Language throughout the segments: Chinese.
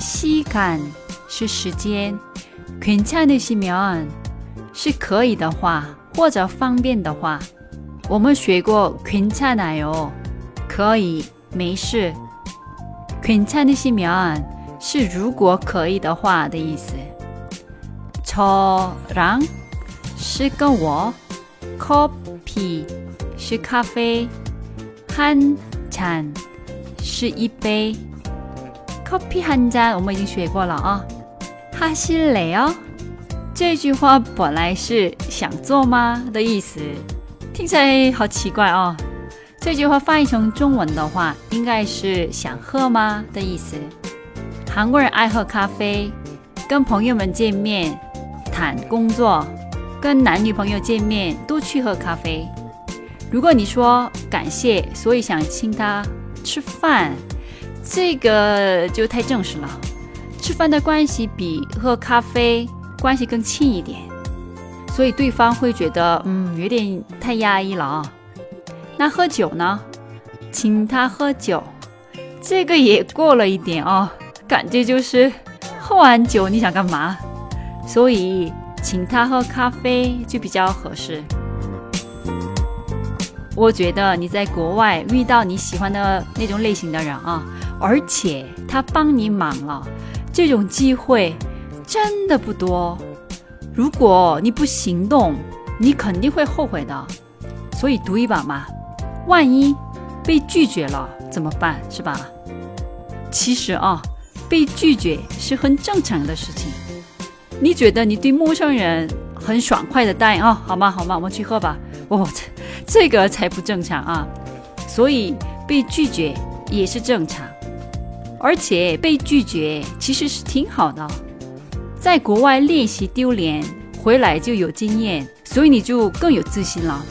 시간是时间，괜찮으시면是可以的话，或者方便的话。我们学过괜찮아 요， 可以，没事。괜찮으시면是如果可以的话的意思。저랑是跟我，coffee 是咖啡，한잔是一杯。 커피 한 잔， 我们已经学过了啊。하실래요这句话本来是想做吗的意思，听起来好奇怪哦。这句话翻译成中文的话，应该是想喝吗的意思。韩国人爱喝咖啡，跟朋友们见面谈工作，跟男女朋友见面都去喝咖啡。如果你说感谢，所以想请他吃饭。 这个就太正式了，吃饭的关系比喝咖啡关系更亲一点，所以对方会觉得嗯有点太压抑了啊。那喝酒呢？请他喝酒，这个也过了一点哦，感觉就是喝完酒你想干嘛？所以请他喝咖啡就比较合适。我觉得你在国外遇到你喜欢的那种类型的人啊。而且他帮你忙了，这种机会真的不多。如果你不行动，你肯定会后悔的。所以赌一把嘛，万一被拒绝了怎么办？是吧？其实啊，被拒绝是很正常的事情。你觉得你对陌生人很爽快的答应啊？好吗？好吗？我们去喝吧。哦，这这个才不正常啊！所以被拒绝也是正常。而且被拒绝其实是挺好的，在国外练习丢脸，回来就有经验，所以你就更有自信了。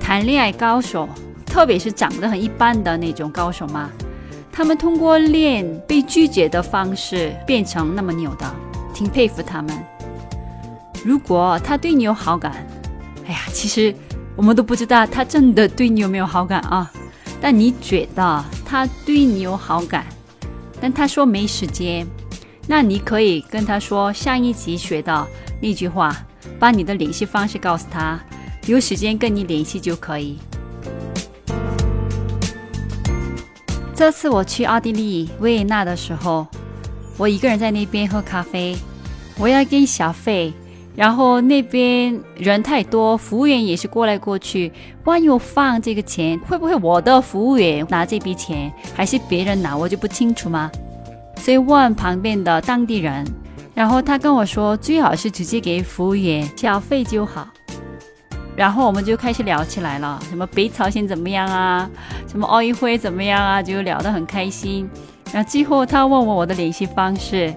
谈恋爱高手，特别是长得很一般的那种高手嘛，他们通过练被拒绝的方式变成那么牛的，挺佩服他们。如果他对你有好感，哎呀，其实我们都不知道他真的对你有没有好感啊，但你觉得他对你有好感？但他说没时间，那你可以跟他说上一集学的那句话，把你的联系方式告诉他，有时间跟你联系就可以。这次我去奥地利维也纳的时候，我一个人在那边喝咖啡，我要给小费。然后那边人太多，服务员也是过来过去。万一我放这个钱，会不会我的服务员拿这笔钱，还是别人拿，我就不清楚吗？所以问旁边的当地人，然后他跟我说，最好是直接给服务员小费就好。然后我们就开始聊起来了，什么北朝鲜怎么样啊，什么奥运会怎么样啊，就聊得很开心。然后最后他问我我的联系方式，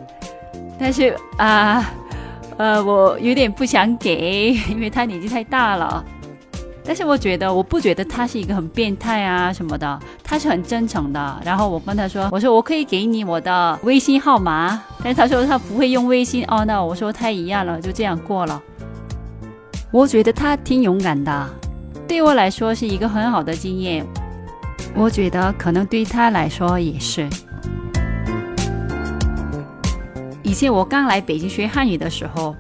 但是啊。呃我有点不想给，因为他年纪太大了。但是我觉得，我不觉得他是一个很变态啊什么的，他是很真诚的。然后我跟他说，我说我可以给你我的微信号码，但是他说他不会用微信哦。那我说太一样了，就这样过了。我觉得他挺勇敢的，对我来说是一个很好的经验。我觉得可能对他来说也是。以前我刚来北京学汉语的时候，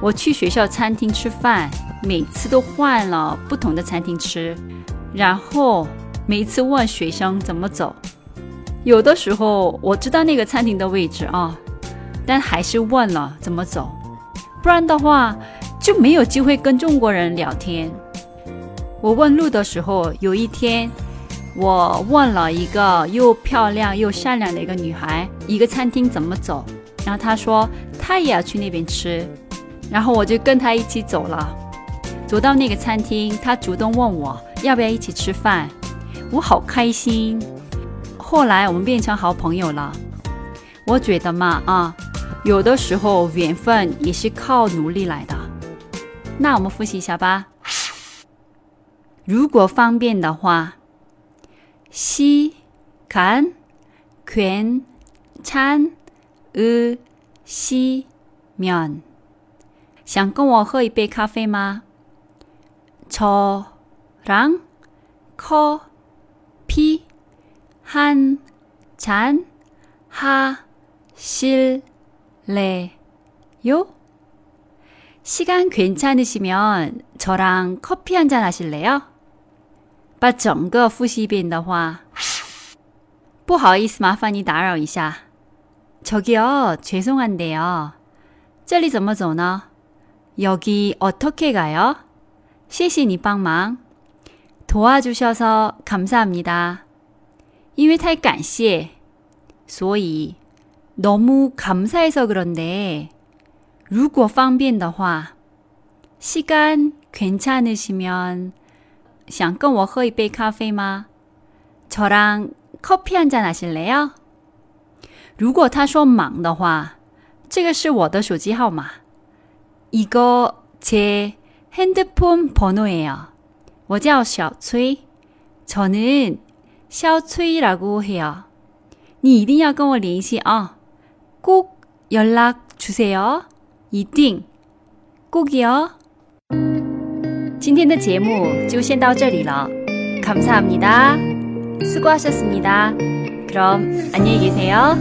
我去学校餐厅吃饭，每次都换了不同的餐厅吃，然后每次问学生怎么走。有的时候我知道那个餐厅的位置啊，但还是问了怎么走，不然的话就没有机会跟中国人聊天。我问路的时候，有一天我问了一个又漂亮又善良的一个女孩，一个餐厅怎么走。然后他说他也要去那边吃，然后我就跟他一起走了。走到那个餐厅，他主动问我要不要一起吃饭，我好开心。后来我们变成好朋友了。 我觉得嘛啊，有的时候缘分也是靠努力来的。那我们复习一下吧。如果方便的话，西간괜찮 으시 면， 想跟我喝一杯咖啡吗？저랑커피한잔하실래요 시간 괜찮으시면 저랑 커피 한 잔 하실래요? 把整个复习一遍的话，不好意思，麻烦你打扰一下。 저기요, 죄송한데요. 这里怎么走呢? 여기 어떻게 가요? 谢谢你帮忙. 도와주셔서 감사합니다. 因为太感谢，所以 너무 감사해서 그런데 如果方便的话 시간 괜찮으시면 想跟我喝一杯咖啡吗? 저랑 커피 한 잔 하실래요? 如果他说忙的话，这个是我的手机号码。 이거 제 핸드폰 번호예요. 我叫小崔. 저는 小崔라고 해요. 你一定要跟我联系啊！꼭 연락 주세요. 一定꼭이요. 今天的节目就先到这里了。감사합니다. 수고하셨습니다. 그럼 안녕히 계세요.